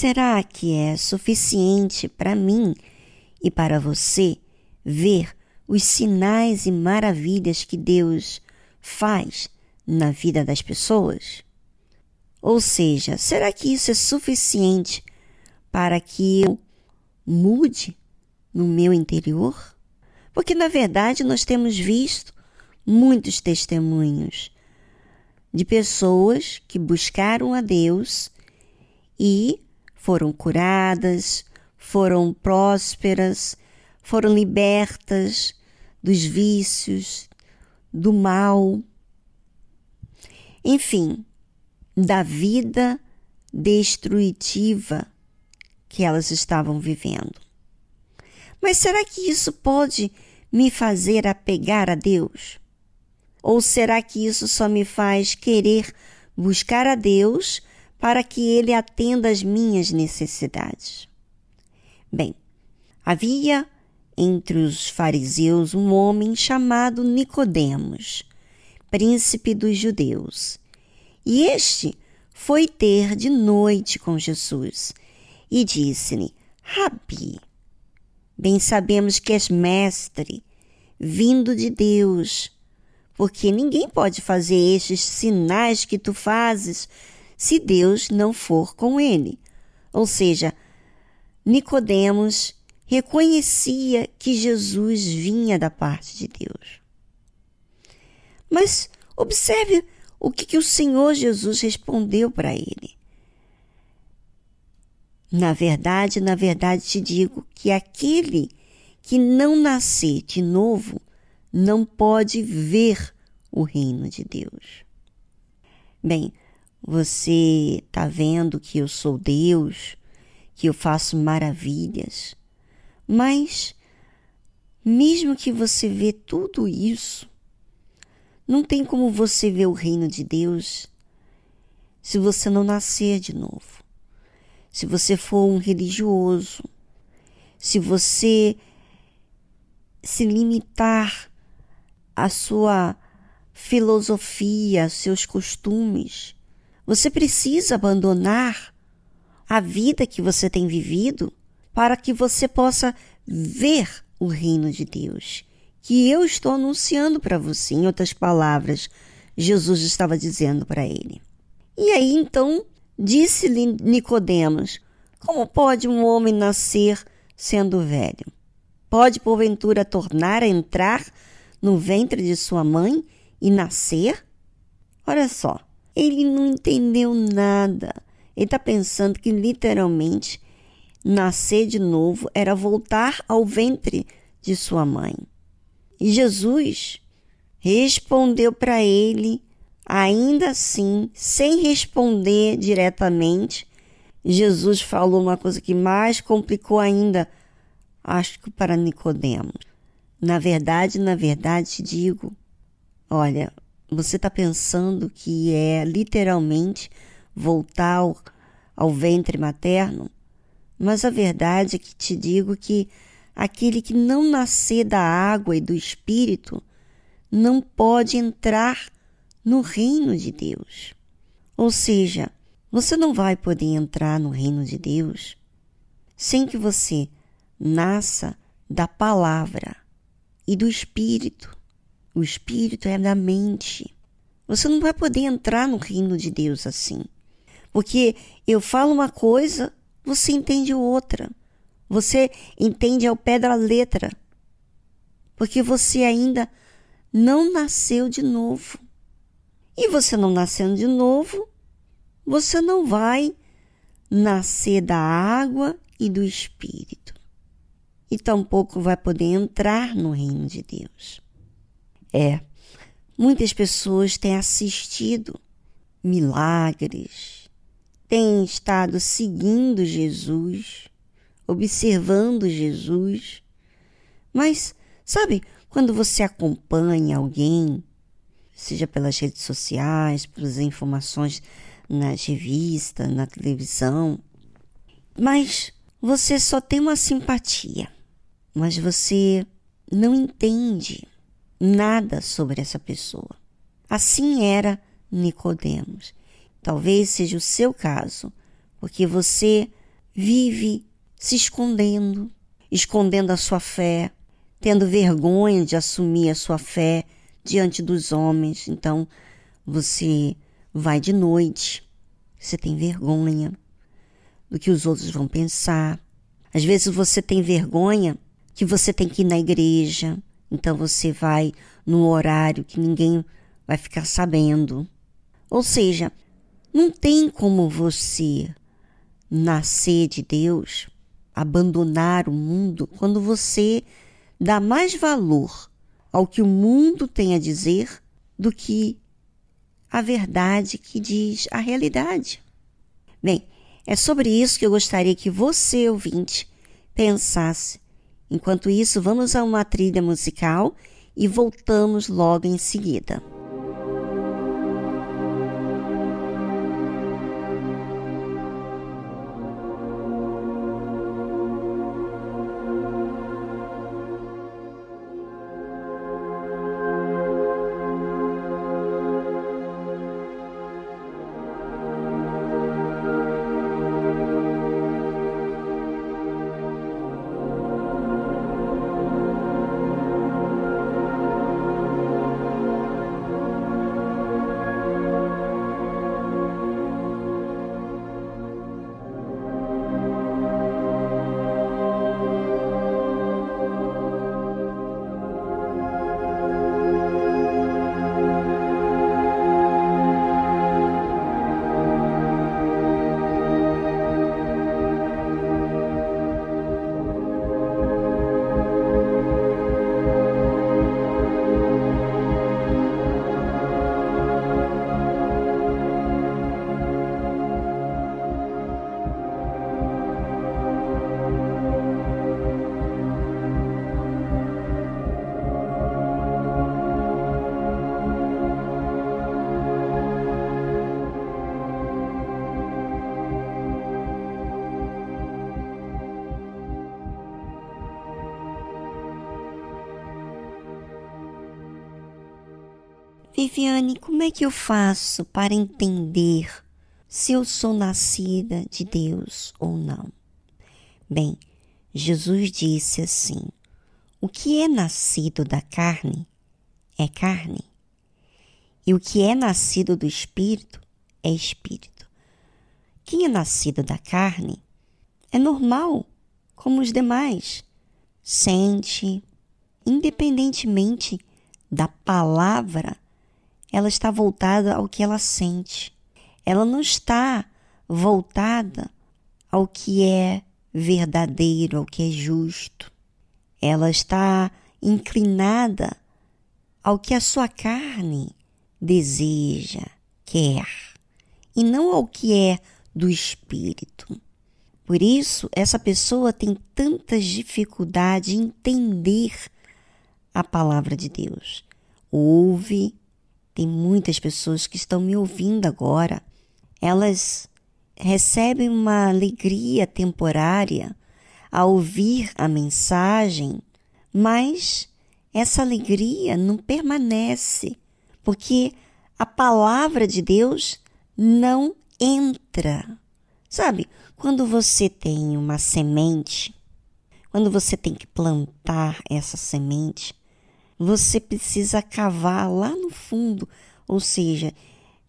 será que é suficiente para mim e para você ver os sinais e maravilhas que Deus faz na vida das pessoas? Ou seja, será que isso é suficiente para que eu mude no meu interior? Porque, na verdade, nós temos visto muitos testemunhos de pessoas que buscaram a Deus e foram curadas, foram prósperas, foram libertas dos vícios, do mal, enfim, da vida destrutiva que elas estavam vivendo. Mas será que isso pode me fazer apegar a Deus? Ou será que isso só me faz querer buscar a Deus para que Ele atenda às minhas necessidades? Bem, havia entre os fariseus um homem chamado Nicodemos, príncipe dos judeus. E este foi ter de noite com Jesus e disse-lhe: Rabi, bem sabemos que és mestre, vindo de Deus, porque ninguém pode fazer estes sinais que tu fazes se Deus não for com ele. Ou seja, Nicodemos reconhecia que Jesus vinha da parte de Deus. Mas observe o que, que o Senhor Jesus respondeu para ele. Na verdade, na verdade te digo que aquele que não nascer de novo não pode ver o reino de Deus. Bem, você está vendo que eu sou Deus, que eu faço maravilhas, mas mesmo que você vê tudo isso, não tem como você ver o reino de Deus se você não nascer de novo. Se você for um religioso, se você se limitar à sua filosofia, seus costumes. Você precisa abandonar a vida que você tem vivido para que você possa ver o reino de Deus, que eu estou anunciando para você. Em outras palavras, Jesus estava dizendo para ele. E aí então disse-lhe Nicodemos: Como pode um homem nascer sendo velho? Pode porventura tornar a entrar no ventre de sua mãe e nascer? Olha só, ele não entendeu nada. Ele está pensando que literalmente nascer de novo era voltar ao ventre de sua mãe. E Jesus respondeu para ele, ainda assim, sem responder diretamente. Jesus falou uma coisa que mais complicou ainda, acho que para Nicodemos. Na verdade, na verdade digo, olha, você está pensando que é literalmente voltar ao, ao ventre materno? Mas a verdade é que te digo que aquele que não nascer da água e do espírito não pode entrar no reino de Deus. Ou seja, você não vai poder entrar no reino de Deus sem que você nasça da palavra e do espírito. O espírito é da mente. Você não vai poder entrar no reino de Deus assim. Porque eu falo uma coisa, você entende outra. Você entende ao pé da letra. Porque você ainda não nasceu de novo. E você não nascendo de novo, você não vai nascer da água e do espírito e tampouco vai poder entrar no reino de Deus. É, muitas pessoas têm assistido milagres, têm estado seguindo Jesus, observando Jesus, mas, sabe, quando você acompanha alguém, seja pelas redes sociais, pelas informações nas revistas, na televisão, mas você só tem uma simpatia mas você não entende nada sobre essa pessoa. Assim era Nicodemos. Talvez seja o seu caso, porque você vive se escondendo, escondendo a sua fé, tendo vergonha de assumir a sua fé diante dos homens. Então, você vai de noite, você tem vergonha do que os outros vão pensar. Às vezes você tem vergonha que você tem que ir na igreja, então você vai num horário que ninguém vai ficar sabendo. Ou seja, não tem como você nascer de Deus, abandonar o mundo, quando você dá mais valor ao que o mundo tem a dizer do que a verdade que diz a realidade. Bem, é sobre isso que eu gostaria que você, ouvinte, pensasse. Enquanto isso, vamos a uma trilha musical e voltamos logo em seguida. Viviane, como é que eu faço para entender se eu sou nascida de Deus ou não? Bem, Jesus disse assim: o que é nascido da carne é carne, e o que é nascido do espírito é espírito. Quem é nascido da carne é normal, como os demais, sente, independentemente da palavra ela está voltada ao que ela sente. Ela não está voltada ao que é verdadeiro, ao que é justo. Ela está inclinada ao que a sua carne deseja, quer, e não ao que é do espírito. Por isso, essa pessoa tem tantas dificuldades em entender a palavra de Deus. Ouve, tem muitas pessoas que estão me ouvindo agora. Elas recebem uma alegria temporária ao ouvir a mensagem, mas essa alegria não permanece, porque a palavra de Deus não entra. Sabe, quando você tem uma semente, quando você tem que plantar essa semente, você precisa cavar lá no fundo, ou seja,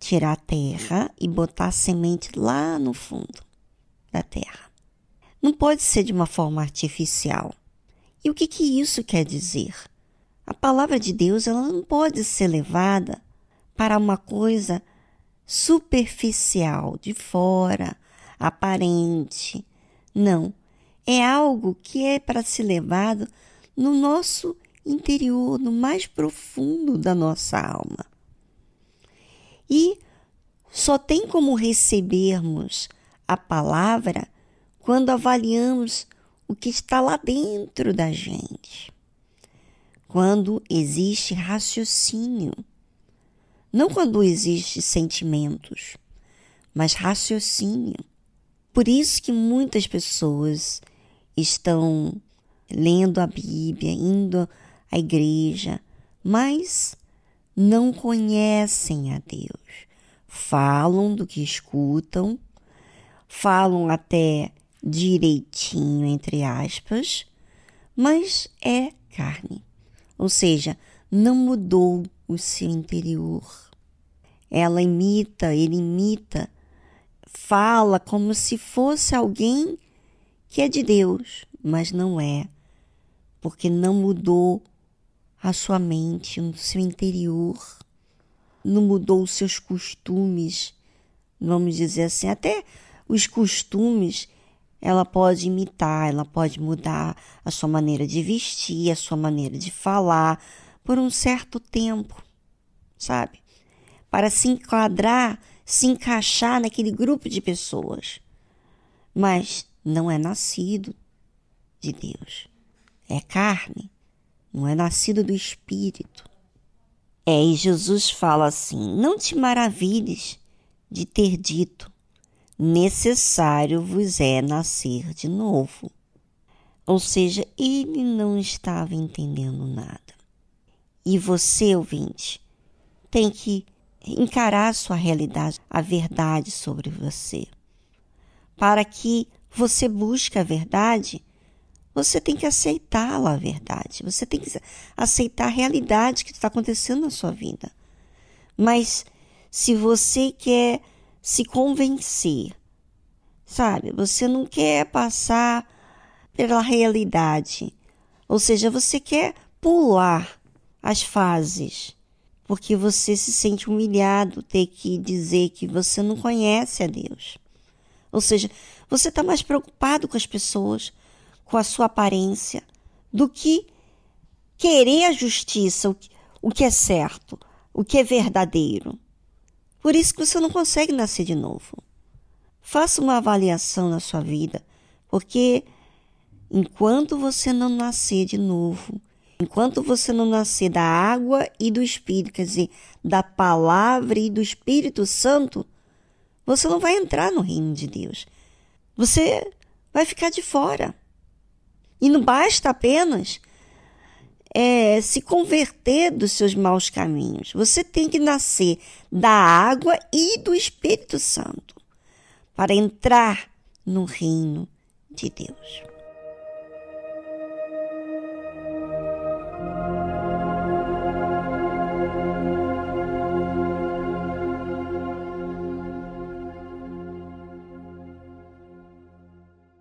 tirar a terra e botar a semente lá no fundo da terra. Não pode ser de uma forma artificial. E o que, que isso quer dizer? A palavra de Deus ela não pode ser levada para uma coisa superficial, de fora, aparente. Não. É algo que é para ser levado no nosso interior, no mais profundo da nossa alma. E só tem como recebermos a palavra quando avaliamos o que está lá dentro da gente. Quando existe raciocínio. Não quando existe sentimentos, mas raciocínio. Por isso que muitas pessoas estão lendo a Bíblia, indo a igreja, mas não conhecem a Deus. Falam do que escutam, falam até direitinho, entre aspas, mas é carne. Ou seja, não mudou o seu interior. Ela imita, ele imita, fala como se fosse alguém que é de Deus, mas não é, porque não mudou a sua mente, o seu interior, não mudou os seus costumes, vamos dizer assim, até os costumes ela pode imitar, ela pode mudar a sua maneira de vestir, a sua maneira de falar por um certo tempo, sabe? Para se enquadrar, se encaixar naquele grupo de pessoas. Mas não é nascido de Deus. É carne, não é nascido do Espírito. É, e Jesus fala assim: Não te maravilhes de ter dito, necessário vos é nascer de novo. Ou seja, ele não estava entendendo nada. E você, ouvinte, tem que encarar a sua realidade, a verdade sobre você. Para que você busque a verdade, você tem que aceitá-la, a verdade. Você tem que aceitar a realidade que está acontecendo na sua vida. Mas se você quer se convencer, sabe? Você não quer passar pela realidade. Ou seja, você quer pular as fases, porque você se sente humilhado ter que dizer que você não conhece a Deus. Ou seja, você está mais preocupado com as pessoas, com a sua aparência, do que querer a justiça, o que é certo, o que é verdadeiro. Por isso que você não consegue nascer de novo. Faça uma avaliação na sua vida, porque enquanto você não nascer de novo, enquanto você não nascer da água e do Espírito, quer dizer, da palavra e do Espírito Santo, você não vai entrar no reino de Deus. Você vai ficar de fora. E não basta apenas é, se converter dos seus maus caminhos. Você tem que nascer da água e do Espírito Santo para entrar no reino de Deus.